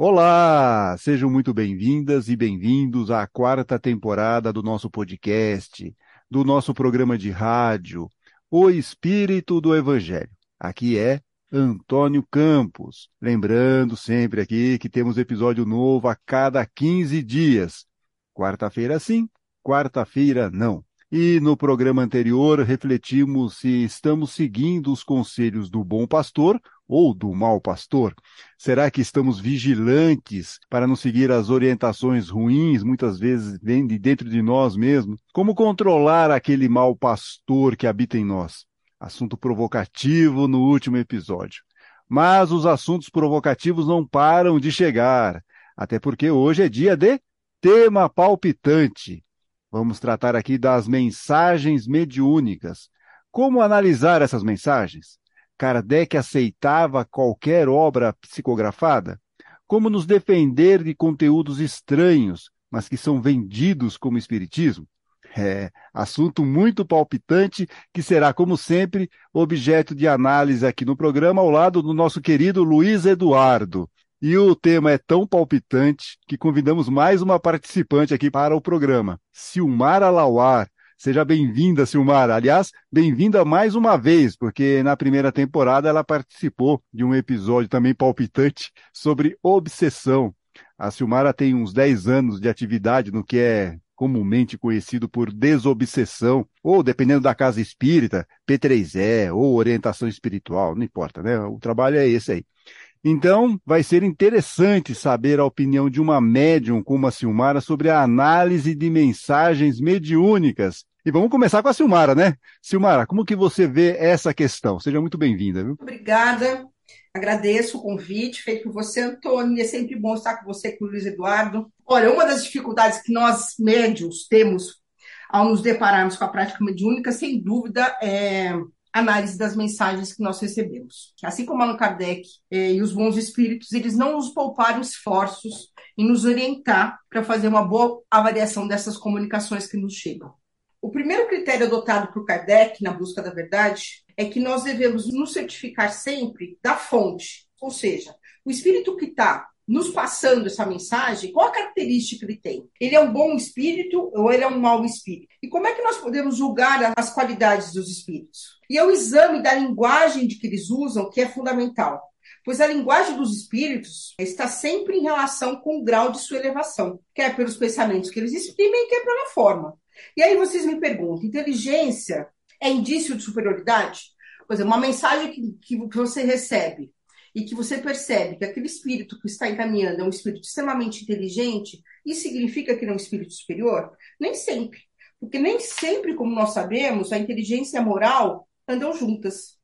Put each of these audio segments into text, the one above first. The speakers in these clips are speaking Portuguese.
Olá, sejam muito bem-vindas e bem-vindos à quarta temporada do nosso podcast, do nosso programa de rádio, O Espírito do Evangelho. Aqui é Antônio Campos. Lembrando sempre aqui que temos episódio novo a cada 15 dias. Quarta-feira sim, quarta-feira não. E no programa anterior refletimos se estamos seguindo os conselhos do bom pastor ou do mau pastor? Será que estamos vigilantes para não seguir as orientações ruins, muitas vezes vêm de dentro de nós mesmos? Como controlar aquele mau pastor que habita em nós? Assunto provocativo no último episódio. Mas os assuntos provocativos não param de chegar, até porque hoje é dia de tema palpitante. Vamos tratar aqui das mensagens mediúnicas. Como analisar essas mensagens? Kardec aceitava qualquer obra psicografada? Como nos defender de conteúdos estranhos, mas que são vendidos como espiritismo? É, assunto muito palpitante que será, como sempre, objeto de análise aqui no programa ao lado do nosso querido Luiz Eduardo. E o tema é tão palpitante que convidamos mais uma participante aqui para o programa, Silmara Lauar. Seja bem-vinda, Silmara. Aliás, bem-vinda mais uma vez, porque na primeira temporada ela participou de um episódio também palpitante sobre obsessão. A Silmara tem uns 10 anos de atividade no que é comumente conhecido por desobsessão, ou dependendo da casa espírita, P3E, ou orientação espiritual, não importa, né? O trabalho é esse aí. Então, vai ser interessante saber a opinião de uma médium como a Silmara sobre a análise de mensagens mediúnicas. E vamos começar com a Silmara, né? Silmara, como que você vê essa questão? Seja muito bem-vinda, viu? Obrigada. Agradeço o convite feito por você, Antônio. É sempre bom estar com você, com o Luiz Eduardo. Olha, uma das dificuldades que nós médios temos ao nos depararmos com a prática mediúnica, sem dúvida, é análise das mensagens que nós recebemos. Assim como Allan Kardec eh, e os bons espíritos, eles não nos pouparam esforços em nos orientar para fazer uma boa avaliação dessas comunicações que nos chegam. O primeiro critério adotado por Kardec na busca da verdade é que nós devemos nos certificar sempre da fonte, ou seja, o espírito que está nos passando essa mensagem, qual a característica ele tem? Ele é um bom espírito ou ele é um mau espírito? E como é que nós podemos julgar as qualidades dos espíritos? E é o exame da linguagem de que eles usam que é fundamental, pois a linguagem dos espíritos está sempre em relação com o grau de sua elevação, quer pelos pensamentos que eles exprimem, quer pela forma. E aí vocês me perguntam, inteligência é indício de superioridade? Pois é, uma mensagem que, que você recebe e que você percebe que aquele espírito que está encaminhando é um espírito extremamente inteligente, isso significa que ele é um espírito superior? Nem sempre. Porque nem sempre, como nós sabemos, a inteligência e a moral andam juntas.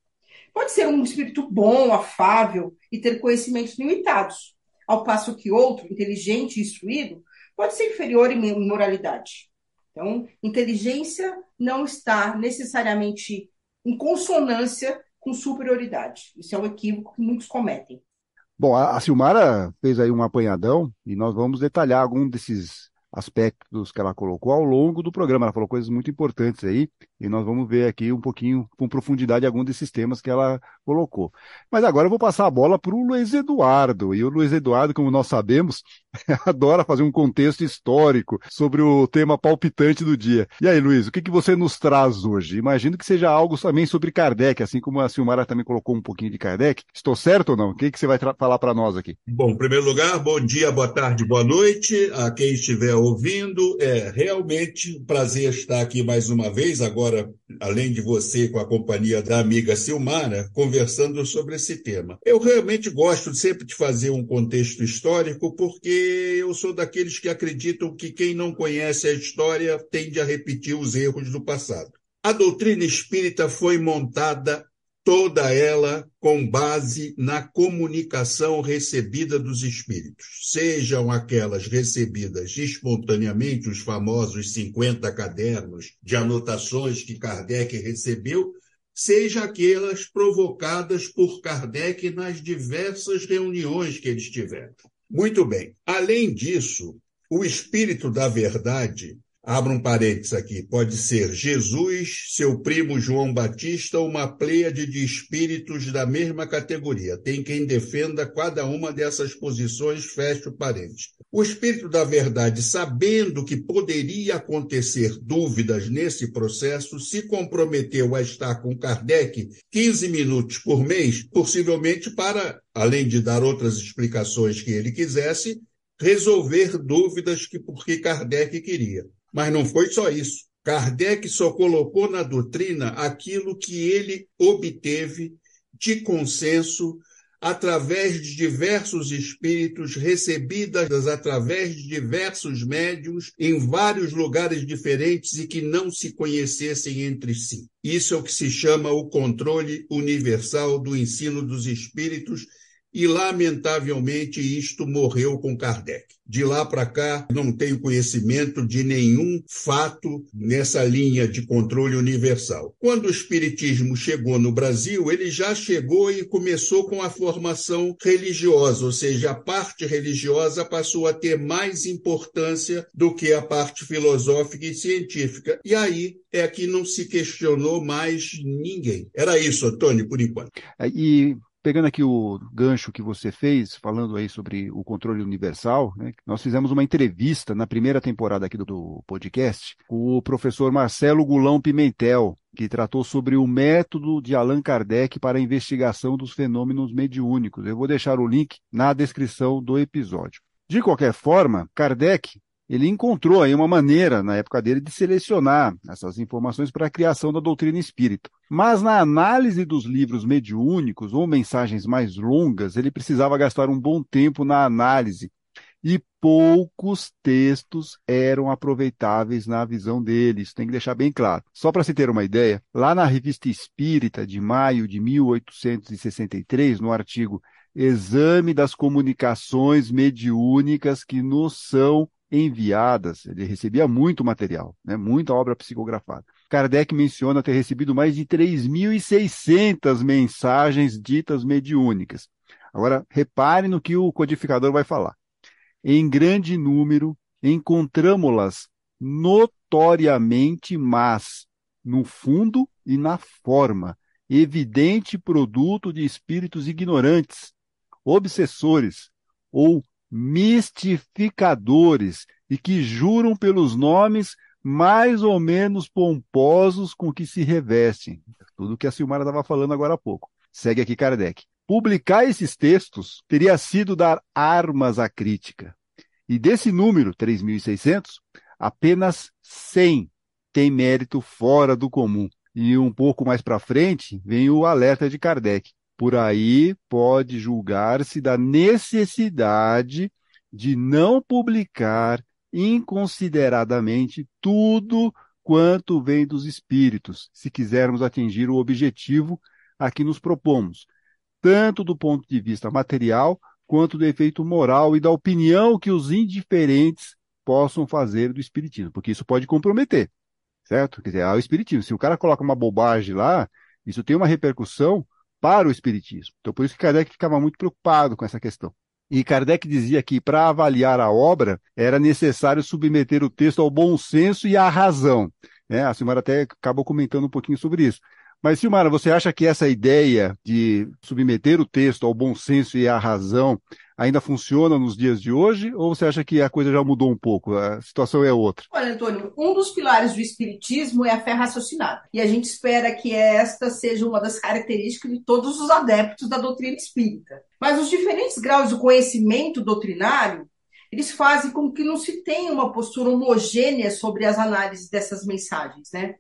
Pode ser um espírito bom, afável e ter conhecimentos limitados, ao passo que outro, inteligente e instruído, pode ser inferior em moralidade. Então, inteligência não está necessariamente em consonância com superioridade. Isso é um equívoco que muitos cometem. Bom, a Silmara fez aí um apanhadão e nós vamos detalhar algum desses aspectos que ela colocou ao longo do programa. Ela falou coisas muito importantes aí, e nós vamos ver aqui um pouquinho com profundidade algum desses temas que ela colocou. Mas agora eu vou passar a bola para o Luiz Eduardo. E o Luiz Eduardo, como nós sabemos, adora fazer um contexto histórico sobre o tema palpitante do dia. E aí, Luiz, o que, que você nos traz hoje? Imagino que seja algo também sobre Kardec, assim como a Silmara também colocou um pouquinho de Kardec. Estou certo ou não? O que, que você vai falar para nós aqui? Bom, em primeiro lugar, bom dia, boa tarde, boa noite a quem estiver ouvindo. É realmente um prazer estar aqui mais uma vez, agora, além de você, com a companhia da amiga Silmara, conversando sobre esse tema. Eu realmente gosto sempre de fazer um contexto histórico, porque eu sou daqueles que acreditam que quem não conhece a história tende a repetir os erros do passado. A doutrina espírita foi montada toda ela com base na comunicação recebida dos espíritos, sejam aquelas recebidas espontaneamente, os famosos 50 cadernos de anotações que Kardec recebeu, seja aquelas provocadas por Kardec nas diversas reuniões que eles tiveram. Muito bem. Além disso, o espírito da verdade Abra um parênteses aqui. Pode ser Jesus, seu primo João Batista, uma pleiade de espíritos da mesma categoria. Tem quem defenda cada uma dessas posições, fecha o parênteses. O espírito da verdade, sabendo que poderia acontecer dúvidas nesse processo, se comprometeu a estar com Kardec 15 minutos por mês, possivelmente para, além de dar outras explicações que ele quisesse, resolver dúvidas que porque Kardec queria. Mas não foi só isso. Kardec só colocou na doutrina aquilo que ele obteve de consenso através de diversos espíritos, recebidas através de diversos médios em vários lugares diferentes e que não se conhecessem entre si. Isso é o que se chama o controle universal do ensino dos espíritos e, lamentavelmente, isto morreu com Kardec. De lá para cá, não tenho conhecimento de nenhum fato nessa linha de controle universal. Quando o Espiritismo chegou no Brasil, ele já chegou e começou com a formação religiosa, ou seja, a parte religiosa passou a ter mais importância do que a parte filosófica e científica. E aí é que não se questionou mais ninguém. Era isso, Antônio, por enquanto. E pegando aqui o gancho que você fez, falando aí sobre o controle universal, né, nós fizemos uma entrevista na primeira temporada aqui do, do podcast com o professor Marcelo Gulão Pimentel, que tratou sobre o método de Allan Kardec para a investigação dos fenômenos mediúnicos. Eu vou deixar o link na descrição do episódio. De qualquer forma, Kardec ele encontrou aí uma maneira, na época dele, de selecionar essas informações para a criação da doutrina espírita. Mas na análise dos livros mediúnicos ou mensagens mais longas, ele precisava gastar um bom tempo na análise. E poucos textos eram aproveitáveis na visão dele, isso tem que deixar bem claro. Só para se ter uma ideia, lá na Revista Espírita de maio de 1863, no artigo Exame das Comunicações Mediúnicas que nos são enviadas, ele recebia muito material, né, muita obra psicografada. Kardec menciona ter recebido mais de 3.600 mensagens ditas mediúnicas. Agora, repare no que o codificador vai falar. Em grande número, encontramos-las notoriamente más, no fundo e na forma, evidente produto de espíritos ignorantes, obsessores ou mistificadores e que juram pelos nomes mais ou menos pomposos com que se revestem. Tudo que a Silmara estava falando agora há pouco. Segue aqui Kardec. Publicar esses textos teria sido dar armas à crítica. E desse número, 3.600, apenas 100 tem mérito fora do comum. E um pouco mais para frente vem o alerta de Kardec. Por aí pode julgar-se da necessidade de não publicar inconsideradamente tudo quanto vem dos espíritos, se quisermos atingir o objetivo a que nos propomos, tanto do ponto de vista material quanto do efeito moral e da opinião que os indiferentes possam fazer do espiritismo, porque isso pode comprometer, certo? Quer dizer, o espiritismo, se o cara coloca uma bobagem lá, isso tem uma repercussão para o Espiritismo. Então, por isso que Kardec ficava muito preocupado com essa questão. E Kardec dizia que para avaliar a obra era necessário submeter o texto ao bom senso e à razão. É, a Silmara até acabou comentando um pouquinho sobre isso. Mas, Silmara, você acha que essa ideia de submeter o texto ao bom senso e à razão ainda funciona nos dias de hoje? Ou você acha que a coisa já mudou um pouco? A situação é outra? Olha, Antônio, um dos pilares do espiritismo é a fé raciocinada. E a gente espera que esta seja uma das características de todos os adeptos da doutrina espírita. Mas os diferentes graus de conhecimento doutrinário eles fazem com que não se tenha uma postura homogênea sobre as análises dessas mensagens, né?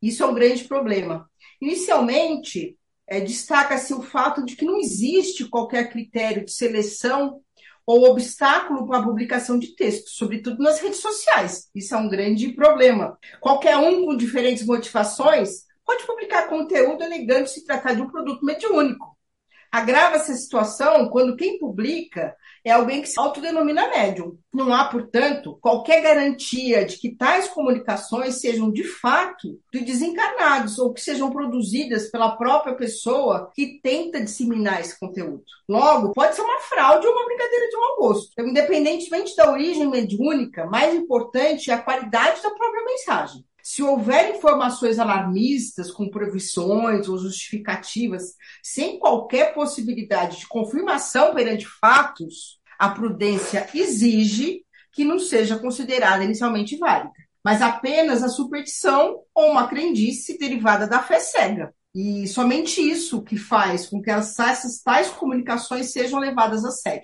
Isso é um grande problema. Inicialmente, é, destaca-se o fato de que não existe qualquer critério de seleção ou obstáculo para a publicação de textos, sobretudo nas redes sociais. Isso é um grande problema. Qualquer um com diferentes motivações pode publicar conteúdo alegando se tratar de um produto mediúnico. Agrava essa situação quando quem publica é alguém que se autodenomina médium. Não há, portanto, qualquer garantia de que tais comunicações sejam de fato de desencarnados ou que sejam produzidas pela própria pessoa que tenta disseminar esse conteúdo. Logo, pode ser uma fraude ou uma brincadeira de mau gosto. Então, independentemente da origem mediúnica, mais importante é a qualidade da própria mensagem. Se houver informações alarmistas, com previsões ou justificativas, sem qualquer possibilidade de confirmação perante fatos, a prudência exige que não seja considerada inicialmente válida, mas apenas a superstição ou uma crendice derivada da fé cega. E somente isso que faz com que essas tais comunicações sejam levadas a sério.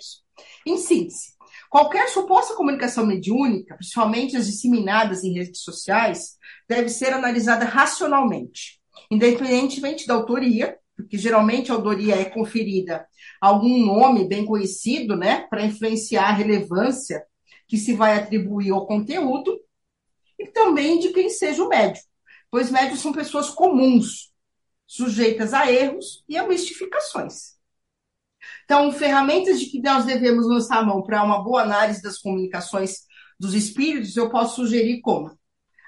Em síntese, Qualquer suposta comunicação mediúnica, principalmente as disseminadas em redes sociais, deve ser analisada racionalmente, independentemente da autoria, porque geralmente a autoria é conferida a algum nome bem conhecido, né, para influenciar a relevância que se vai atribuir ao conteúdo, e também de quem seja o médium, pois médios são pessoas comuns, sujeitas a erros e a mistificações. Então, ferramentas de que nós devemos lançar a mão para uma boa análise das comunicações dos espíritos, eu posso sugerir como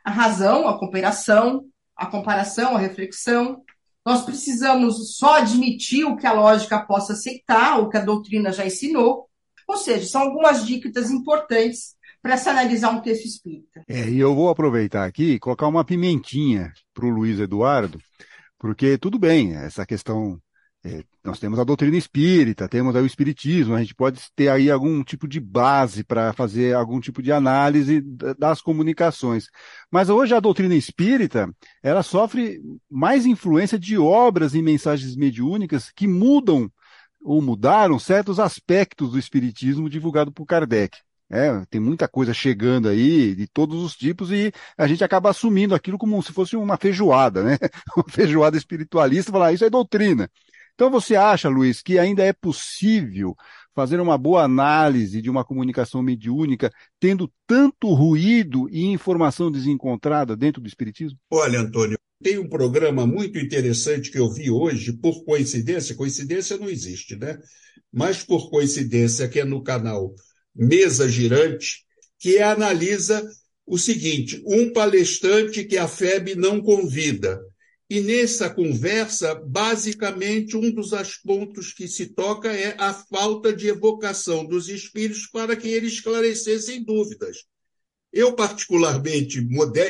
a razão, a cooperação, a comparação, a reflexão. Nós precisamos só admitir o que a lógica possa aceitar, o que a doutrina já ensinou. Ou seja, são algumas dicas importantes para se analisar um texto espírita. É, e eu vou aproveitar aqui e colocar uma pimentinha para o Luiz Eduardo, porque tudo bem, essa questão nós temos a doutrina espírita, temos o espiritismo, a gente pode ter aí algum tipo de base para fazer algum tipo de análise das comunicações. Mas hoje a doutrina espírita, ela sofre mais influência de obras e mensagens mediúnicas que mudam ou mudaram certos aspectos do espiritismo divulgado por Kardec. É, tem muita coisa chegando aí de todos os tipos e a gente acaba assumindo aquilo como se fosse uma feijoada, né? Uma feijoada espiritualista, falar ah, isso é doutrina. Então você acha, Luiz, que ainda é possível fazer uma boa análise de uma comunicação mediúnica tendo tanto ruído e informação desencontrada dentro do Espiritismo? Olha, Antônio, tem um programa muito interessante que eu vi hoje, por coincidência, coincidência não existe, né? Mas por coincidência, que é no canal Mesa Girante, que analisa o seguinte: um palestrante que a FEB não convida. E nessa conversa, basicamente, um dos pontos que se toca é a falta de evocação dos espíritos para que eles esclarecessem dúvidas. Eu, particularmente,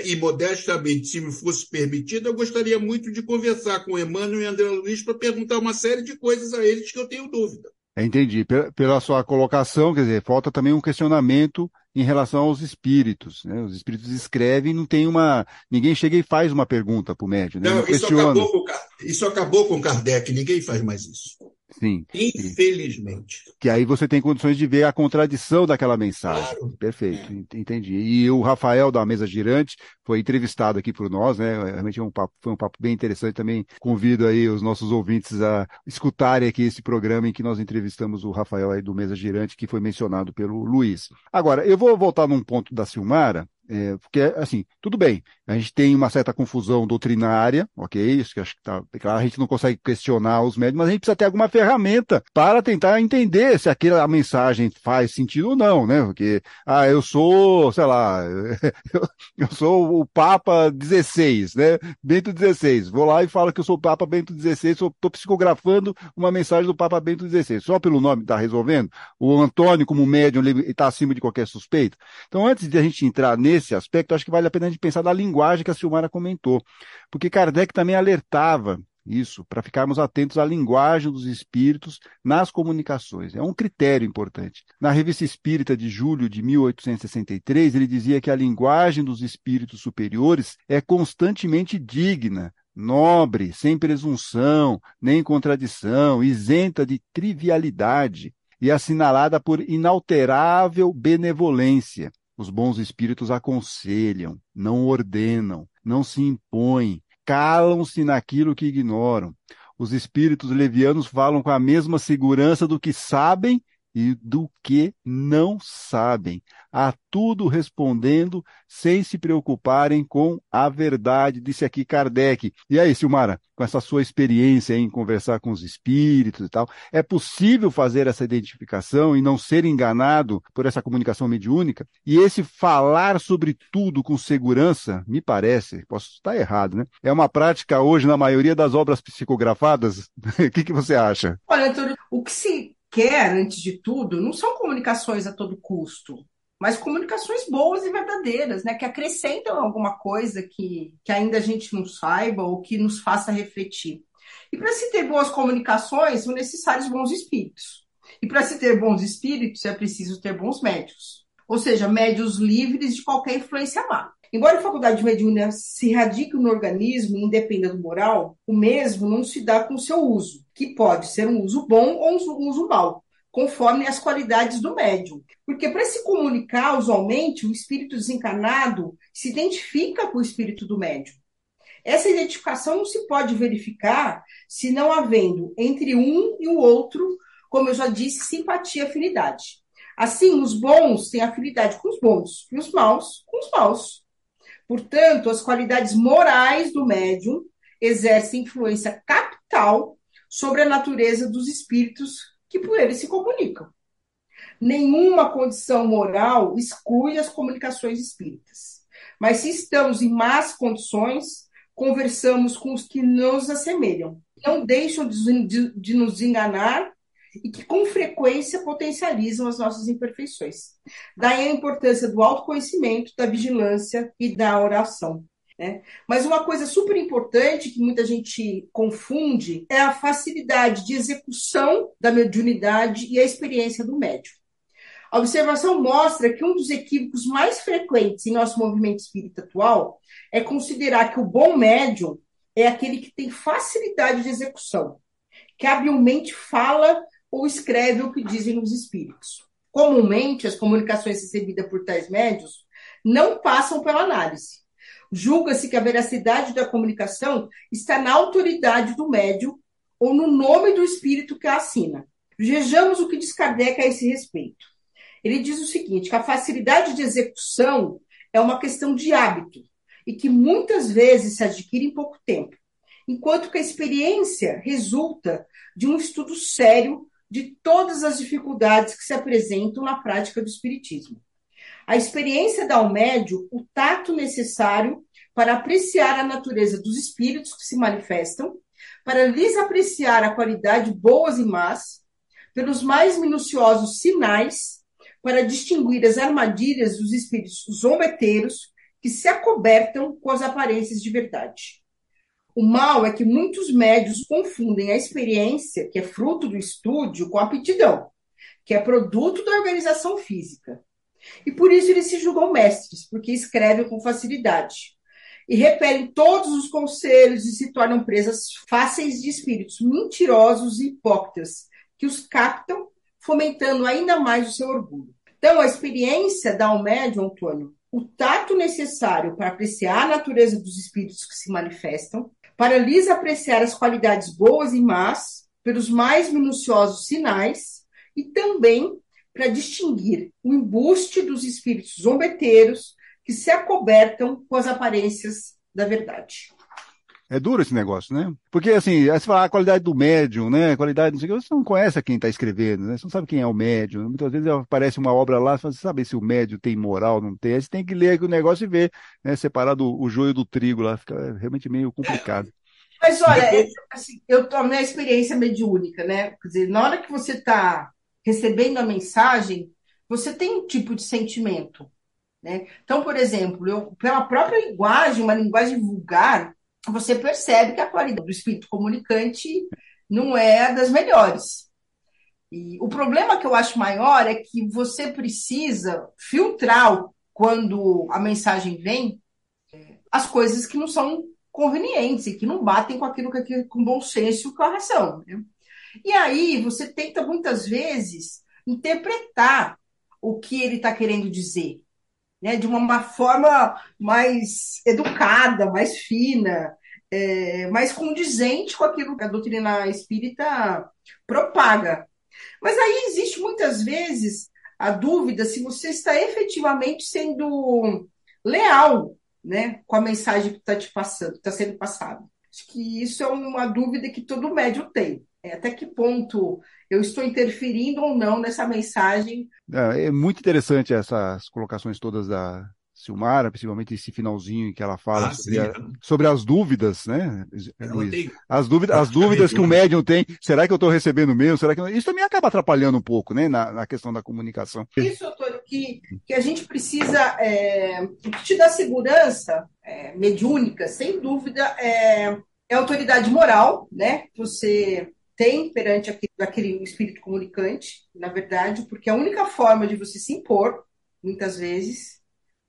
e modestamente, se me fosse permitido, eu gostaria muito de conversar com Emmanuel e André Luiz para perguntar uma série de coisas a eles que eu tenho dúvida. Entendi. Pela sua colocação, quer dizer, falta também um questionamento em relação aos espíritos. Né? Os espíritos escrevem e não tem uma. Ninguém chega e faz uma pergunta para o médium. Né? Não, isso acabou, com, isso acabou com Kardec, ninguém faz mais isso. Sim. Infelizmente. Que aí você tem condições de ver a contradição daquela mensagem. Claro. Perfeito, é. entendi. E o Rafael da Mesa Girante foi entrevistado aqui por nós, né? Realmente é um papo, foi um papo bem interessante. Também convido aí os nossos ouvintes a escutarem aqui esse programa em que nós entrevistamos o Rafael aí do Mesa Girante, que foi mencionado pelo Luiz. Agora, eu vou voltar num ponto da Silmara, é, porque, assim, tudo bem, a gente tem uma certa confusão doutrinária, ok? Isso que acho que tá claro, a gente não consegue questionar os médios, mas a gente precisa ter alguma ferramenta para tentar entender se aquela mensagem faz sentido ou não, né? Porque, ah, eu sou, sei lá, eu, sou o Papa 16, né? Bento 16. Vou lá e falo que eu sou o Papa Bento 16, estou psicografando uma mensagem do Papa Bento 16. Só pelo nome está resolvendo? O Antônio, como médium, está acima de qualquer suspeito? Então, antes de a gente entrar nesse nesse aspecto, acho que vale a pena a gente pensar da linguagem que a Silmara comentou. Porque Kardec também alertava isso, para ficarmos atentos à linguagem dos espíritos nas comunicações. É um critério importante. Na Revista Espírita de julho de 1863, ele dizia que a linguagem dos espíritos superiores é constantemente digna, nobre, sem presunção, nem contradição, isenta de trivialidade e assinalada por inalterável benevolência. Os bons espíritos aconselham, não ordenam, não se impõem, calam-se naquilo que ignoram. Os espíritos levianos falam com a mesma segurança do que sabem e do que não sabem, a tudo respondendo sem se preocuparem com a verdade, disse aqui Kardec. E aí, Silmara, com essa sua experiência em conversar com os espíritos e tal, é possível fazer essa identificação e não ser enganado por essa comunicação mediúnica? E esse falar sobre tudo com segurança, me parece, posso estar errado, né? É uma prática hoje na maioria das obras psicografadas? o que, que você acha? Olha, Antônio, o que se quer, antes de tudo, não são comunicações a todo custo, mas comunicações boas e verdadeiras, né? Que acrescentam alguma coisa que, que ainda a gente não saiba ou que nos faça refletir. E para se ter boas comunicações, são necessários bons espíritos. E para se ter bons espíritos, é preciso ter bons médios. Ou seja, médios livres de qualquer influência má. Embora a faculdade de mediúnica se radique no organismo e independa do moral, o mesmo não se dá com seu uso, que pode ser um uso bom ou um uso mau, conforme as qualidades do médium. Porque para se comunicar, usualmente, o espírito desencarnado se identifica com o espírito do médium. Essa identificação não se pode verificar se não havendo entre um e o outro, como eu já disse, simpatia e afinidade. Assim, os bons têm afinidade com os bons e os maus com os maus. Portanto, as qualidades morais do médium exercem influência capital sobre a natureza dos espíritos que por ele se comunicam. Nenhuma condição moral exclui as comunicações espíritas. Mas se estamos em más condições, conversamos com os que nos assemelham. Não deixam de, de, de nos enganar e que com frequência potencializam as nossas imperfeições. Daí a importância do autoconhecimento, da vigilância e da oração. Né? Mas uma coisa super importante que muita gente confunde é a facilidade de execução da mediunidade e a experiência do médium. A observação mostra que um dos equívocos mais frequentes em nosso movimento espírita atual é considerar que o bom médium é aquele que tem facilidade de execução, que habilmente fala ou escreve o que dizem os espíritos. Comumente, as comunicações recebidas por tais médios não passam pela análise. Julga-se que a veracidade da comunicação está na autoridade do médium ou no nome do espírito que a assina. Vejamos o que diz Kardec a esse respeito. Ele diz o seguinte: que a facilidade de execução é uma questão de hábito e que muitas vezes se adquire em pouco tempo, enquanto que a experiência resulta de um estudo sério de todas as dificuldades que se apresentam na prática do Espiritismo. A experiência dá ao médio o tato necessário para apreciar a natureza dos espíritos que se manifestam, para lhes apreciar a qualidade boas e más, pelos mais minuciosos sinais, para distinguir as armadilhas dos espíritos zombeteiros que se acobertam com as aparências de verdade. O mal é que muitos médios confundem a experiência, que é fruto do estúdio, com a aptidão, que é produto da organização física. E por isso eles se julgam mestres, porque escrevem com facilidade. E repelem todos os conselhos e se tornam presas fáceis de espíritos mentirosos e hipócritas, que os captam, fomentando ainda mais o seu orgulho. Então, a experiência dá ao médium, Antônio, o tato necessário para apreciar a natureza dos espíritos que se manifestam, para lhes apreciar as qualidades boas e más pelos mais minuciosos sinais e também para distinguir o embuste dos espíritos zombeteiros que se acobertam com as aparências da verdade. É duro esse negócio, né? Porque, assim, aí você fala a qualidade do médium, né? A qualidade, não sei o que, você não conhece quem está escrevendo, né? Você não sabe quem é o médium. Muitas vezes aparece uma obra lá, você sabe se o médium tem moral, não tem. Aí você tem que ler o negócio e ver, né? Separar do, o joio do trigo lá, fica realmente meio complicado. Mas olha, é, assim, eu tô na experiência mediúnica, né? Quer dizer, na hora que você está recebendo a mensagem, você tem um tipo de sentimento. Né? Então, por exemplo, eu, pela própria linguagem, uma linguagem vulgar, você percebe que a qualidade do espírito comunicante não é das melhores. E o problema que eu acho maior é que você precisa filtrar quando a mensagem vem é, as coisas que não são convenientes e que não batem com aquilo que é com bom senso e com. Né? E aí você tenta muitas vezes interpretar o que ele está querendo dizer né, de uma forma mais educada, mais fina, é, mais condizente com aquilo que a doutrina espírita propaga. Mas aí existe muitas vezes a dúvida se você está efetivamente sendo leal né, com a mensagem que está te passando, está sendo passada. Acho que isso é uma dúvida que todo médium tem. É, até que ponto eu estou interferindo ou não nessa mensagem? É, é muito interessante essas colocações todas da, Silmara, principalmente esse finalzinho que ela fala ah, sobre, a, sobre, as dúvidas, né, Luiz? As dúvidas, as dúvidas que o médium tem, será que eu estou recebendo mesmo? Será que Isso também acaba atrapalhando um pouco, né, na, na questão da comunicação. Isso, doutor, que, que a gente precisa, é, o que te dá segurança é, mediúnica, sem dúvida, é, é autoridade moral, né, você tem perante aquele, aquele espírito comunicante, na verdade, porque a única forma de você se impor, muitas vezes,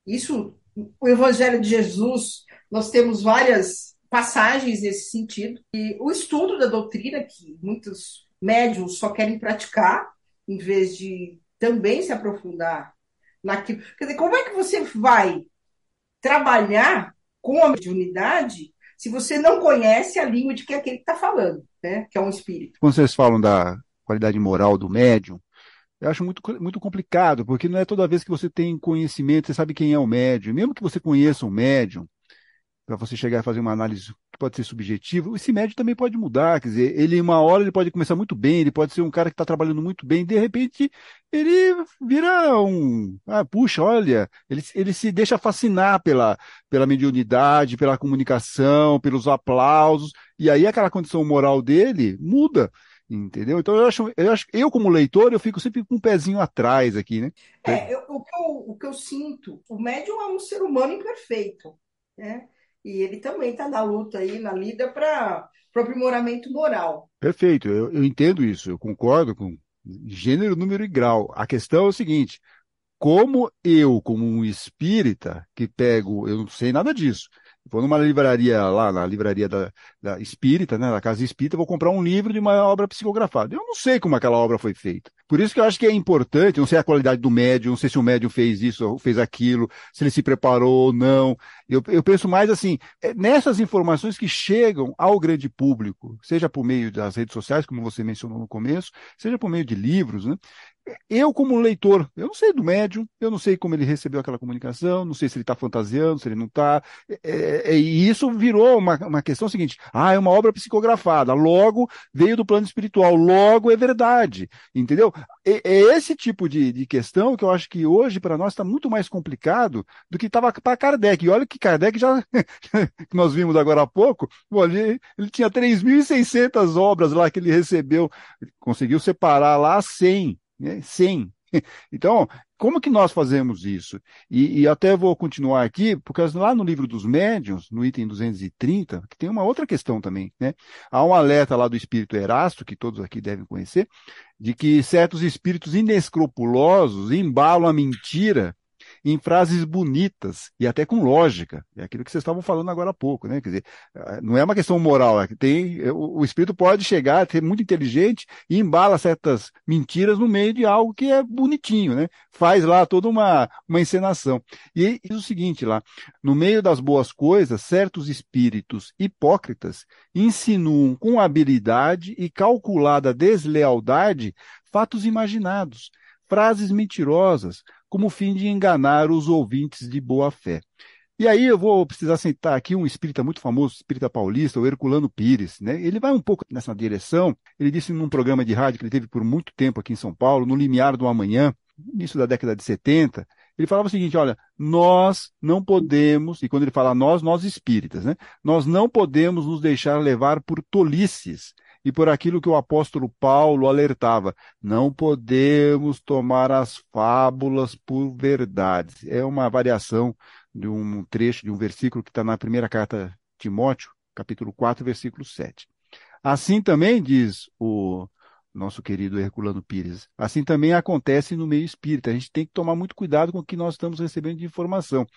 isso, o Evangelho de Jesus, nós temos várias passagens nesse sentido. E o estudo da doutrina, que muitos médiums só querem praticar, em vez de também se aprofundar naquilo. Quer dizer, como é que você vai trabalhar com a mediunidade se você não conhece a língua de que é aquele que está falando, né? que é um espírito? Quando vocês falam da qualidade moral do médium, eu acho muito, muito complicado, porque não é toda vez que você tem conhecimento, você sabe quem é o médium. Mesmo que você conheça um médium, para você chegar a fazer uma análise pode ser subjetiva, esse médium também pode mudar. Quer dizer, ele, uma hora, ele pode começar muito bem, ele pode ser um cara que está trabalhando muito bem, de repente, ele vira um. Ah, puxa, olha, ele, ele se deixa fascinar pela, pela mediunidade, pela comunicação, pelos aplausos, e aí aquela condição moral dele muda. Entendeu? Então eu acho, eu acho, eu como leitor, eu fico sempre com um pezinho atrás aqui, né? É, eu, o, que eu, o que eu sinto, o médium é um ser humano imperfeito, né? E ele também está na luta aí, na lida para o aprimoramento moral. Perfeito, eu, eu entendo isso, eu concordo com gênero, número e grau. A questão é o seguinte: como eu, como um espírita, que pego, eu não sei nada disso, Vou numa livraria lá, na livraria da, da Espírita, né, da Casa Espírita, vou comprar um livro de uma obra psicografada. Eu não sei como aquela obra foi feita. Por isso que eu acho que é importante, não sei a qualidade do médium, não sei se o médium fez isso ou fez aquilo, se ele se preparou ou não. Eu, eu penso mais assim, é nessas informações que chegam ao grande público, seja por meio das redes sociais, como você mencionou no começo, seja por meio de livros, né? Eu, como leitor, eu não sei do médium, eu não sei como ele recebeu aquela comunicação, não sei se ele está fantasiando, se ele não está. É, é, é, e isso virou uma, uma questão seguinte: ah, é uma obra psicografada, logo veio do plano espiritual, logo é verdade, entendeu? É, é esse tipo de, de questão que eu acho que hoje para nós está muito mais complicado do que estava para Kardec. E olha que Kardec já, que nós vimos agora há pouco, bom, ele, ele tinha 3.600 obras lá que ele recebeu, conseguiu separar lá 100 né? Sim. Então, como que nós fazemos isso? E, e, até vou continuar aqui, porque lá no livro dos médiuns, no item 230, que tem uma outra questão também, né? Há um alerta lá do espírito Erasto, que todos aqui devem conhecer, de que certos espíritos inescrupulosos embalam a mentira em frases bonitas e até com lógica. É aquilo que vocês estavam falando agora há pouco, né? Quer dizer, ah, não é uma questão moral, é que tem, o, o espírito pode chegar, ser muito inteligente e embala certas mentiras no meio de algo que é bonitinho, né? Faz lá toda uma, uma encenação. E diz o seguinte lá, no meio das boas coisas, certos espíritos hipócritas insinuam com habilidade e calculada deslealdade fatos imaginados, frases mentirosas, como fim de enganar os ouvintes de boa fé. E aí eu vou precisar citar aqui um espírita muito famoso, espírita paulista, o Herculano Pires. Né? Ele vai um pouco nessa direção. Ele disse num programa de rádio que ele teve por muito tempo aqui em São Paulo, no Limiar do Amanhã, início da década de 70, ele falava o seguinte, olha, nós não podemos, e quando ele fala nós, nós espíritas, né? Nós não podemos nos deixar levar por tolices e por aquilo que o apóstolo Paulo alertava. Não podemos tomar as fábulas por verdades. É uma variação de um trecho, de um versículo que está na primeira carta de Timóteo, capítulo 4, versículo 7. Assim também diz o nosso querido Herculano Pires. Assim também acontece no meio espírita. A gente tem que tomar muito cuidado com o que nós estamos recebendo de informação.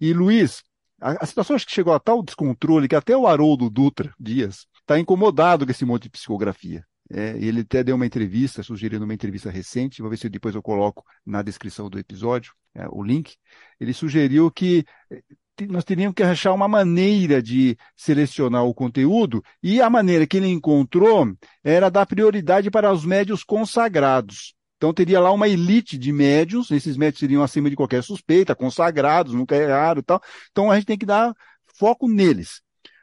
E Luiz, a, situação acho que chegou a tal descontrole que até o Haroldo Dutra Dias está incomodado com esse monte de psicografia. É, ele até deu uma entrevista, sugerindo uma entrevista recente, vou ver se depois eu coloco na descrição do episódio é, o link. Ele sugeriu que eh, nós teríamos que achar uma maneira de selecionar o conteúdo, e a maneira que ele encontrou era dar prioridade para os médios consagrados. Então teria lá uma elite de médios, esses médios seriam acima de qualquer suspeita, consagrados, nunca erraram e tal. Então a gente tem que dar foco neles.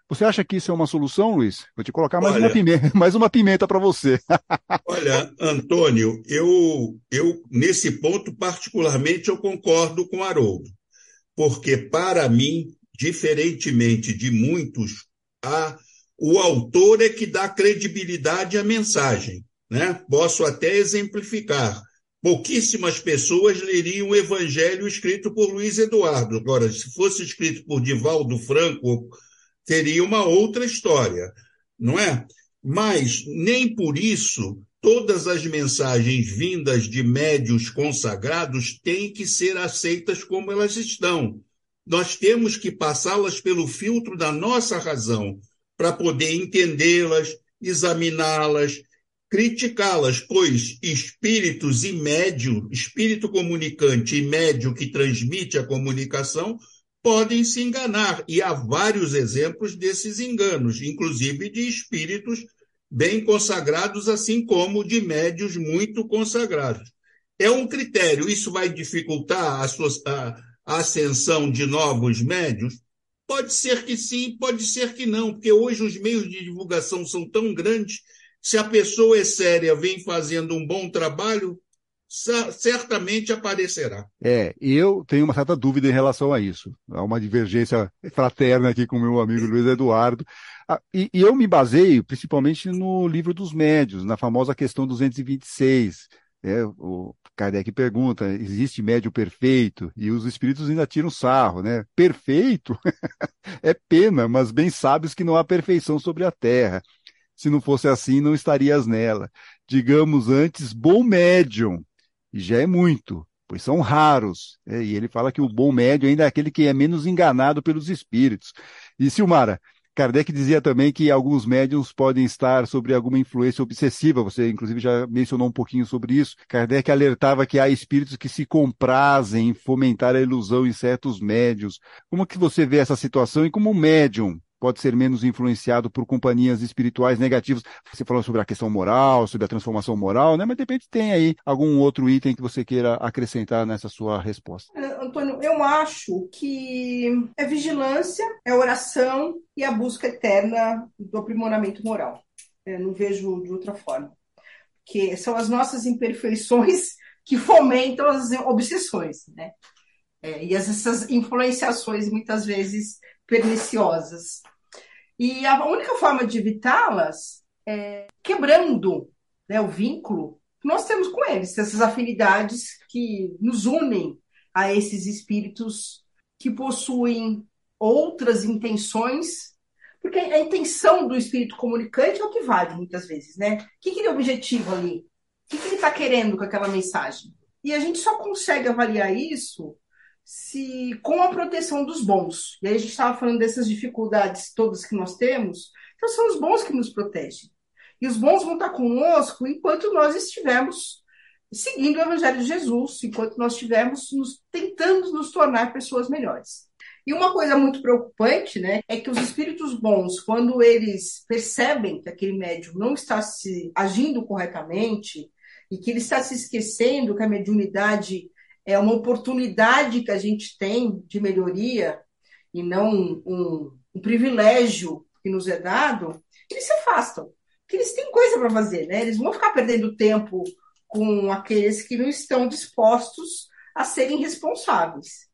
Você acha que isso é uma solução, Luiz? Vou te colocar mais olha, uma pimenta, mais uma pimenta para você. olha, Antônio, eu, eu nesse ponto particularmente eu concordo com Haroldo porque, para mim, diferentemente de muitos, a, o autor é que dá credibilidade à mensagem. Né? Posso até exemplificar. Pouquíssimas pessoas leriam o Evangelho escrito por Luiz Eduardo. Agora, se fosse escrito por Divaldo Franco, teria uma outra história, não é? Mas nem por isso todas as mensagens vindas de médios consagrados têm que ser aceitas como elas estão. Nós temos que passá-las pelo filtro da nossa razão para poder entendê-las, examiná-las, criticá-las, pois espíritos e médio, espírito comunicante e médio que transmite a comunicação, podem se enganar. E há vários exemplos desses enganos, inclusive de espíritos bem consagrados, assim como de médios muito consagrados. É um critério, isso vai dificultar a, sua, a, ascensão de novos médios? Pode ser que sim, pode ser que não, porque hoje os meios de divulgação são tão grandes. Se a pessoa é séria, vem fazendo um bom trabalho, certamente aparecerá. É, eu tenho uma certa dúvida em relação a isso. Há uma divergência fraterna aqui com meu amigo Luiz Eduardo. Ah, e, e, eu me baseio principalmente no livro dos médios, na famosa questão 226. É, o Kardec pergunta: existe médio perfeito? E os espíritos ainda tiram sarro, né? Perfeito é pena, mas bem sabes que não há perfeição sobre a terra. Se não fosse assim, não estarias nela. Digamos antes, bom médium, já é muito, pois são raros. É, e ele fala que o bom médio ainda é aquele que é menos enganado pelos espíritos. E Silmara, Kardec dizia também que alguns médiums podem estar sobre alguma influência obsessiva. Você, inclusive, já mencionou um pouquinho sobre isso. Kardec alertava que há espíritos que se comprazem em fomentar a ilusão em certos médios. Como que você vê essa situação e como médium pode ser menos influenciado por companhias espirituais negativas. Você falou sobre a questão moral, sobre a transformação moral, né? Mas de repente tem aí algum outro item que você queira acrescentar nessa sua resposta. É, Antônio, eu acho que é vigilância, é oração e a busca eterna do aprimoramento moral. Eu é, não vejo de outra forma. Que são as nossas imperfeições que fomentam as obsessões, né? É, e essas influenciações muitas vezes perniciosas. E a única forma de evitá-las é quebrando né, o vínculo que nós temos com eles, essas afinidades que nos unem a esses espíritos que possuem outras intenções, porque a intenção do espírito comunicante é o que vale muitas vezes, né? O que, que é o objetivo ali? O que, que ele está querendo com aquela mensagem? E a gente só consegue avaliar isso se com a proteção dos bons. E aí a gente estava falando dessas dificuldades todas que nós temos, então são os bons que nos protegem. E os bons vão estar conosco enquanto nós estivermos seguindo o Evangelho de Jesus, enquanto nós estivermos nos, tentando nos tornar pessoas melhores. E uma coisa muito preocupante, né, é que os espíritos bons, quando eles percebem que aquele médium não está se agindo corretamente e que ele está se esquecendo que a mediunidade é uma oportunidade que a gente tem de melhoria e não um, um privilégio que nos é dado, eles se afastam. Porque eles têm coisa para fazer, né? Eles vão ficar perdendo tempo com aqueles que não estão dispostos a serem responsáveis.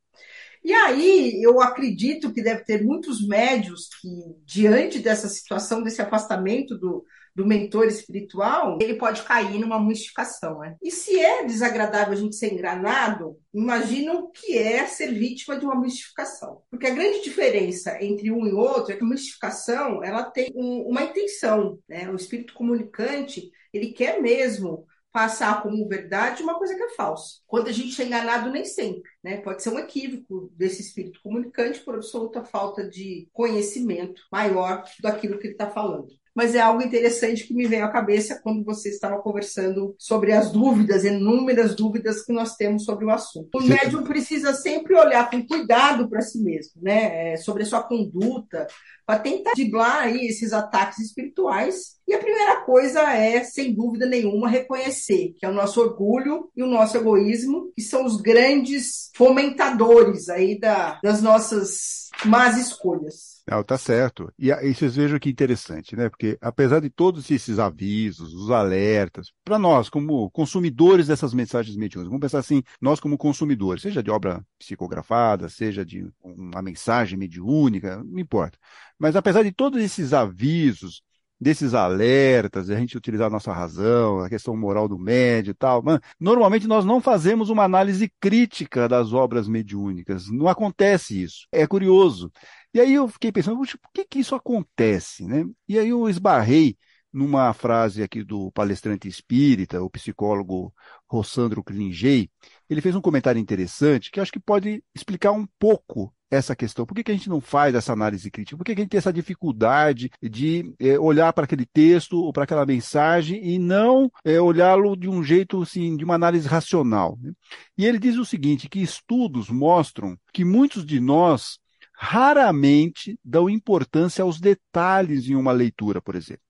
E aí, eu acredito que deve ter muitos médios que, diante dessa situação, desse afastamento do, do mentor espiritual, ele pode cair numa mistificação. Né? E se é desagradável a gente ser enganado, imagina o que é ser vítima de uma mistificação. Porque a grande diferença entre um e outro é que a mistificação ela tem um, uma intenção. Né? O espírito comunicante ele quer mesmo passar como verdade uma coisa que é falsa. Quando a gente é enganado, nem sempre. Né? Pode ser um equívoco desse espírito comunicante por absoluta falta de conhecimento maior daquilo que ele está falando. Mas é algo interessante que me veio à cabeça quando você estava conversando sobre as dúvidas, inúmeras dúvidas que nós temos sobre o assunto. O médium precisa sempre olhar com cuidado para si mesmo, né? É, sobre a sua conduta, para tentar driblar aí esses ataques espirituais. E a primeira coisa é, sem dúvida nenhuma, reconhecer que é o nosso orgulho e o nosso egoísmo, que são os grandes fomentadores aí da, das nossas más escolhas. Não, tá certo. E, e vocês vejam que interessante, né? Porque apesar de todos esses avisos, os alertas, para nós, como consumidores dessas mensagens mediúnicas, vamos pensar assim, nós como consumidores, seja de obra psicografada, seja de uma mensagem mediúnica, não importa. Mas apesar de todos esses avisos, desses alertas, a gente utilizar a nossa razão, a questão moral do médio e tal. Mas, normalmente nós não fazemos uma análise crítica das obras mediúnicas. Não acontece isso. É curioso. E aí eu fiquei pensando, por que, que isso acontece? Né? E aí eu esbarrei numa frase aqui do palestrante espírita, o psicólogo Rossandro Klingei, ele fez um comentário interessante que acho que pode explicar um pouco essa questão. Por que, que a gente não faz essa análise crítica? Por que, que a gente tem essa dificuldade de é, olhar para aquele texto ou para aquela mensagem e não é, olhá-lo de um jeito, assim, de uma análise racional? Né? E ele diz o seguinte, que estudos mostram que muitos de nós raramente dão importância aos detalhes em uma leitura, por exemplo.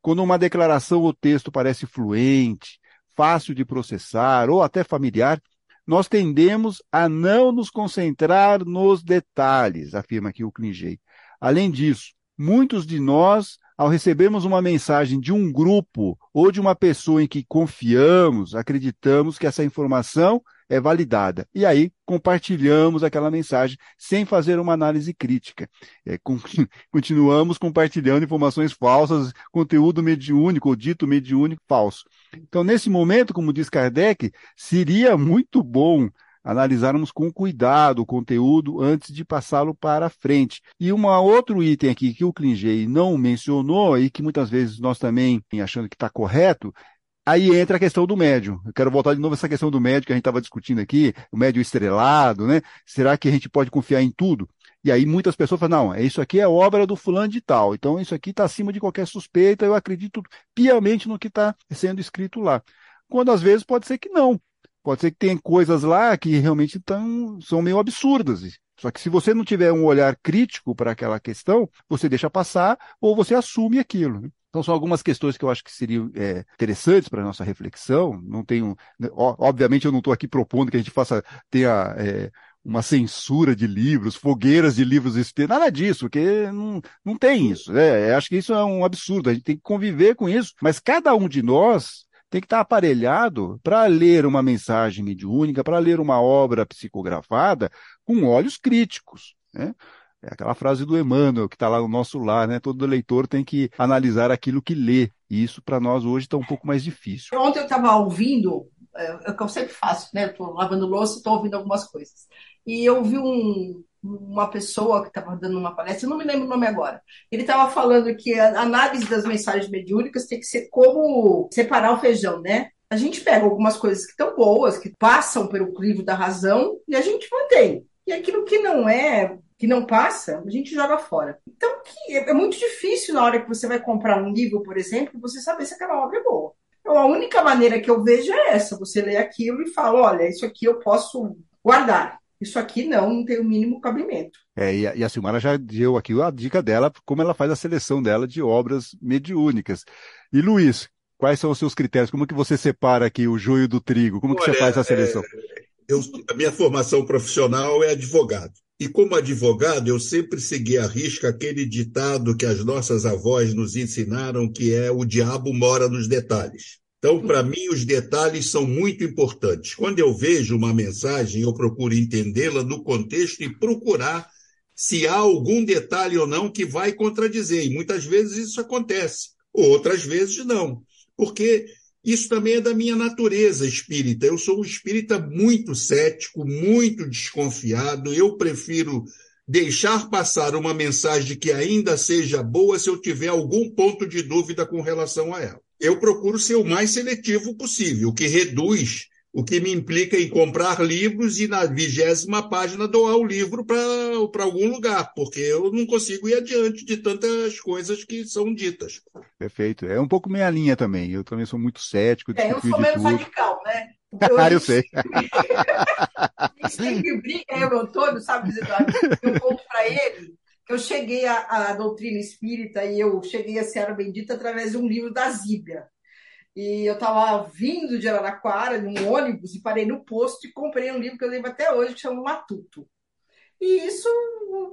Quando uma declaração ou texto parece fluente, fácil de processar ou até familiar, nós tendemos a não nos concentrar nos detalhes, afirma aqui o Klingei. Além disso, muitos de nós, ao recebermos uma mensagem de um grupo ou de uma pessoa em que confiamos, acreditamos que essa informação é validada. E aí compartilhamos aquela mensagem sem fazer uma análise crítica. É, com, continuamos compartilhando informações falsas, conteúdo mediúnico ou dito mediúnico falso. Então, nesse momento, como diz Kardec, seria muito bom analisarmos com cuidado o conteúdo antes de passá-lo para frente. E um outro item aqui que o Klingei não mencionou e que muitas vezes nós também, achando que está correto, Aí entra a questão do médio. Eu quero voltar de novo essa questão do médio que a gente estava discutindo aqui, o médio estrelado, né? Será que a gente pode confiar em tudo? E aí muitas pessoas falam, não, isso aqui é obra do fulano de tal, então isso aqui está acima de qualquer suspeita, eu acredito piamente no que está sendo escrito lá. Quando às vezes pode ser que não. Pode ser que tem coisas lá que realmente tão, são meio absurdas. Só que se você não tiver um olhar crítico para aquela questão, você deixa passar ou você assume aquilo. Né? Então, são algumas questões que eu acho que seriam é, interessantes para a nossa reflexão. Não tenho, obviamente, eu não estou aqui propondo que a gente faça, tenha é, uma censura de livros, fogueiras de livros espíritas, nada disso, porque não, não tem isso. Né? Acho que isso é um absurdo, a gente tem que conviver com isso, mas cada um de nós tem que estar aparelhado para ler uma mensagem mediúnica, para ler uma obra psicografada com olhos críticos. Né? É aquela frase do Emmanuel que está lá no nosso lar, né? Todo leitor tem que analisar aquilo que lê. E isso para nós hoje está um pouco mais difícil. Ontem eu estava ouvindo, é, é o que eu sempre faço, né? Estou lavando louça e estou ouvindo algumas coisas. E eu vi um, uma pessoa que estava dando uma palestra, eu não me lembro o nome agora. Ele estava falando que a análise das mensagens mediúnicas tem que ser como separar o feijão, né? A gente pega algumas coisas que estão boas, que passam pelo crivo da razão, e a gente mantém. E aquilo que não é que não passa, a gente joga fora. Então, é muito difícil na hora que você vai comprar um livro, por exemplo, você saber se aquela obra é boa. Então, a única maneira que eu vejo é essa: você lê aquilo e fala, olha, isso aqui eu posso guardar. Isso aqui não, não tem o mínimo cabimento. É, e, a, e a Silmara já deu aqui a dica dela, como ela faz a seleção dela de obras mediúnicas. E Luiz, quais são os seus critérios? Como que você separa aqui o joio do trigo? Como que Olha, você faz a seleção? É, eu, a minha formação profissional é advogado. E como advogado, eu sempre segui à risca aquele ditado que as nossas avós nos ensinaram, que é o diabo mora nos detalhes. Então, para mim, os detalhes são muito importantes. Quando eu vejo uma mensagem, eu procuro entendê-la no contexto e procurar se há algum detalhe ou não que vai contradizer. E muitas vezes isso acontece, outras vezes não. Porque isso também é da minha natureza espírita. Eu sou um espírita muito cético, muito desconfiado. Eu prefiro deixar passar uma mensagem que ainda seja boa se eu tiver algum ponto de dúvida com relação a ela. Eu procuro ser o mais seletivo possível, o que reduz o que me implica em comprar livros e na vigésima página doar o livro para algum lugar, porque eu não consigo ir adiante de tantas coisas que são ditas. Perfeito. É um pouco minha linha também. Eu também sou muito cético. É, eu sou menos radical, né? Eu, ah, eu sei. sempre briga, eu, meu Antônio, sabe, eu conto para ele eu cheguei à, à doutrina espírita e eu cheguei a Serra Bendita através de um livro da Zíbia. E eu estava vindo de Araraquara, num ônibus, e parei no posto e comprei um livro que eu lembro até hoje, que chama Matuto. E isso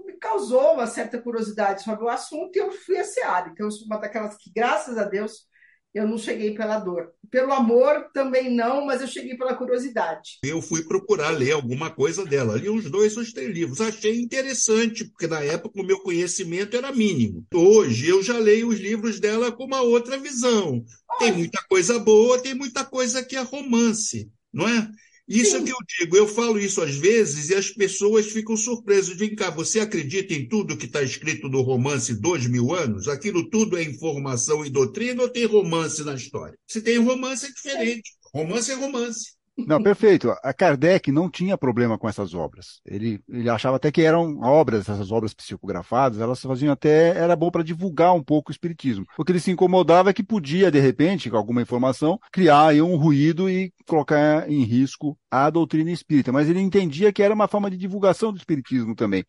me causou uma certa curiosidade sobre o assunto e eu fui a Seara. Então, eu sou uma daquelas que, graças a Deus, eu não cheguei pela dor. Pelo amor também não, mas eu cheguei pela curiosidade. Eu fui procurar ler alguma coisa dela. Li os dois os três livros. Achei interessante, porque na época o meu conhecimento era mínimo. Hoje eu já leio os livros dela com uma outra visão. Tem muita coisa boa, tem muita coisa que é romance, não é? Isso Sim. é que eu digo, eu falo isso às vezes e as pessoas ficam surpresas. Vem cá, você acredita em tudo que está escrito no romance Dois Mil Anos? Aquilo tudo é informação e doutrina ou tem romance na história? Se tem romance é diferente. Romance é romance. Não, perfeito. A Kardec não tinha problema com essas obras. Ele, ele achava até que eram obras, essas obras psicografadas, elas faziam até, era bom para divulgar um pouco o espiritismo. O que ele se incomodava é que podia, de repente, com alguma informação, criar aí um ruído e colocar em risco a doutrina espírita. Mas ele entendia que era uma forma de divulgação do espiritismo também.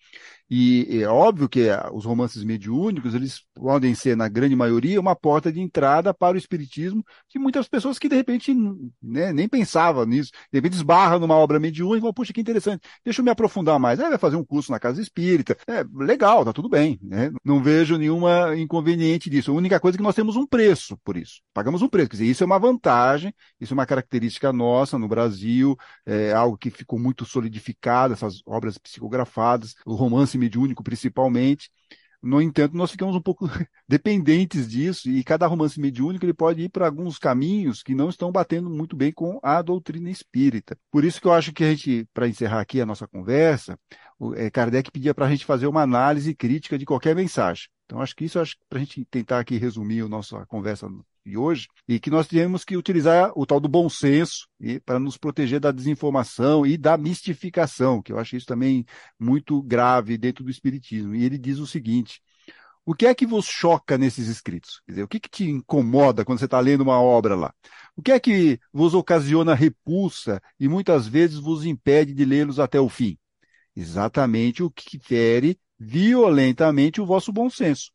E é óbvio que os romances mediúnicos, eles podem ser, na grande maioria, uma porta de entrada para o espiritismo de muitas pessoas que, de repente, né, nem pensavam nisso. De repente, esbarra numa obra mediúnica e falam, puxa, que interessante, deixa eu me aprofundar mais. Aí vai fazer um curso na casa espírita. É legal, tá tudo bem. Né? Não vejo nenhuma inconveniente disso. A única coisa é que nós temos um preço por isso. Pagamos um preço. Quer dizer, isso é uma vantagem, isso é uma característica nossa no Brasil, é algo que ficou muito solidificado, essas obras psicografadas, o romance mediúnico principalmente. No entanto, nós ficamos um pouco dependentes disso e cada romance mediúnico ele pode ir para alguns caminhos que não estão batendo muito bem com a doutrina espírita. Por isso que eu acho que a gente, para encerrar aqui a nossa conversa, o, é, Kardec pedia para a gente fazer uma análise crítica de qualquer mensagem. Então, acho que isso, para a gente tentar aqui resumir a nossa conversa de hoje, e que nós temos que utilizar o tal do bom senso para nos proteger da desinformação e da mistificação, que eu acho isso também muito grave dentro do Espiritismo. E ele diz o seguinte: o que é que vos choca nesses escritos? Quer dizer, o que, que te incomoda quando você está lendo uma obra lá? O que é que vos ocasiona repulsa e muitas vezes vos impede de lê-los até o fim? Exatamente o que fere violentamente o vosso bom senso.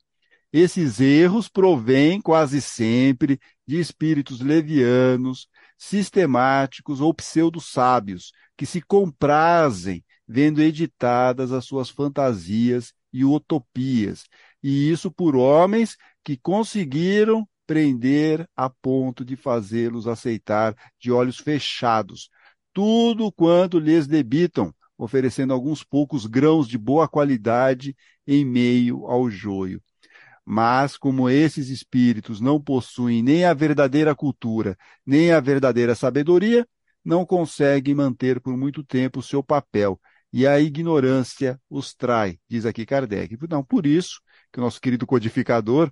Esses erros provêm quase sempre de espíritos levianos, sistemáticos ou pseudo-sábios, que se comprazem vendo editadas as suas fantasias e utopias, e isso por homens que conseguiram prender a ponto de fazê-los aceitar de olhos fechados tudo quanto lhes debitam, oferecendo alguns poucos grãos de boa qualidade em meio ao joio. Mas, como esses espíritos não possuem nem a verdadeira cultura, nem a verdadeira sabedoria, não conseguem manter por muito tempo o seu papel, e a ignorância os trai, diz aqui Kardec. Não, por isso que o nosso querido codificador,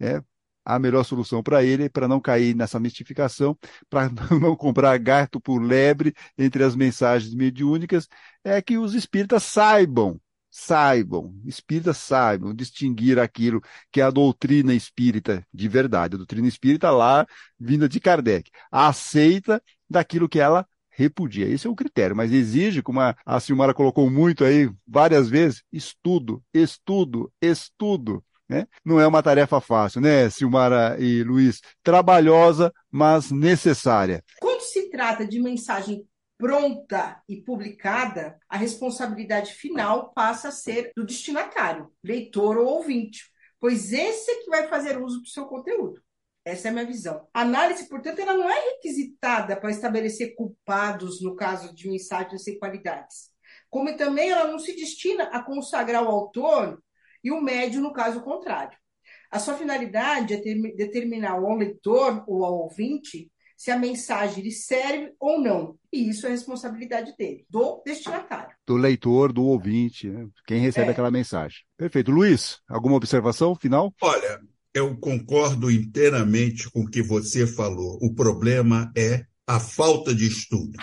é, a melhor solução para ele, para não cair nessa mistificação, para não comprar gato por lebre entre as mensagens mediúnicas, é que os espíritas saibam saibam, espíritas saibam distinguir aquilo que é a doutrina espírita de verdade. A doutrina espírita lá, vinda de Kardec, aceita daquilo que ela repudia. Esse é o critério, mas exige, como a, a Silmara colocou muito aí várias vezes, estudo, estudo, estudo. Né? Não é uma tarefa fácil, né, Silmara e Luiz? Trabalhosa, mas necessária. Quando se trata de mensagem pronta e publicada, a responsabilidade final passa a ser do destinatário, leitor ou ouvinte, pois esse é que vai fazer uso do seu conteúdo. Essa é a minha visão. A análise, portanto, ela não é requisitada para estabelecer culpados no caso de mensagens sem qualidades. Como também ela não se destina a consagrar o autor e o médio no caso contrário. A sua finalidade é determinar ao leitor ou ao ouvinte se a mensagem lhe serve ou não. E isso é responsabilidade dele, do destinatário. Do leitor, do ouvinte, né? quem recebe é. aquela mensagem. Perfeito. Luiz, alguma observação final? Olha, eu concordo inteiramente com o que você falou. O problema é a falta de estudo.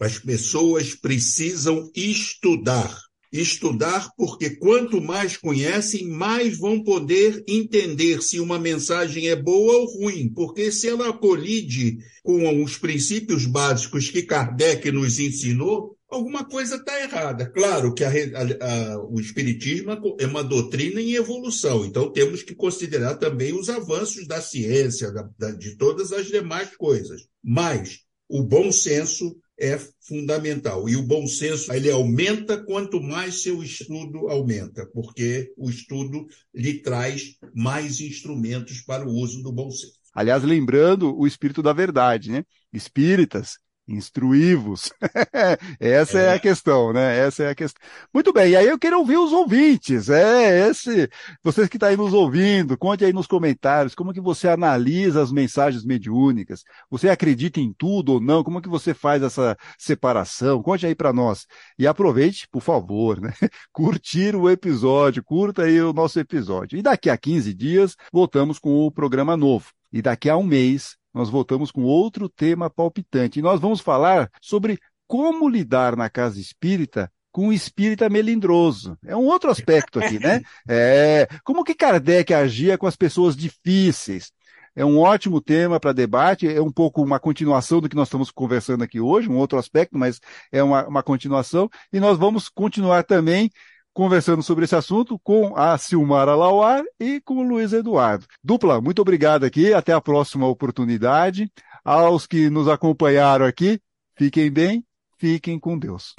As pessoas precisam estudar. Estudar porque quanto mais conhecem, mais vão poder entender se uma mensagem é boa ou ruim, porque se ela colide com os princípios básicos que Kardec nos ensinou, alguma coisa está errada. Claro que a, a, a, o Espiritismo é uma doutrina em evolução, então temos que considerar também os avanços da ciência, da, da, de todas as demais coisas. Mas o bom senso é fundamental. E o bom senso, ele aumenta quanto mais seu estudo aumenta, porque o estudo lhe traz mais instrumentos para o uso do bom senso. Aliás, lembrando o espírito da verdade, né? Espíritas instruí-vos. Essa é. é. a questão, né? Essa é a questão. Muito bem, e aí eu quero ouvir os ouvintes. É, esse, vocês que estão tá aí nos ouvindo, conte aí nos comentários como que você analisa as mensagens mediúnicas. Você acredita em tudo ou não? Como que você faz essa separação? Conte aí para nós. E aproveite, por favor, né? Curtir o episódio, curta aí o nosso episódio. E daqui a 15 dias voltamos com o programa novo. E daqui a um mês nós voltamos com outro tema palpitante. E nós vamos falar sobre como lidar na casa espírita com o espírita melindroso. É um outro aspecto aqui, né? É, como que Kardec agia com as pessoas difíceis? É um ótimo tema para debate, é um pouco uma continuação do que nós estamos conversando aqui hoje, um outro aspecto, mas é uma, uma continuação. E nós vamos continuar também conversando sobre esse assunto com a Silmara Lauar e com o Luiz Eduardo. Dupla, muito obrigado aqui, até a próxima oportunidade. Aos que nos acompanharam aqui, fiquem bem, fiquem com Deus.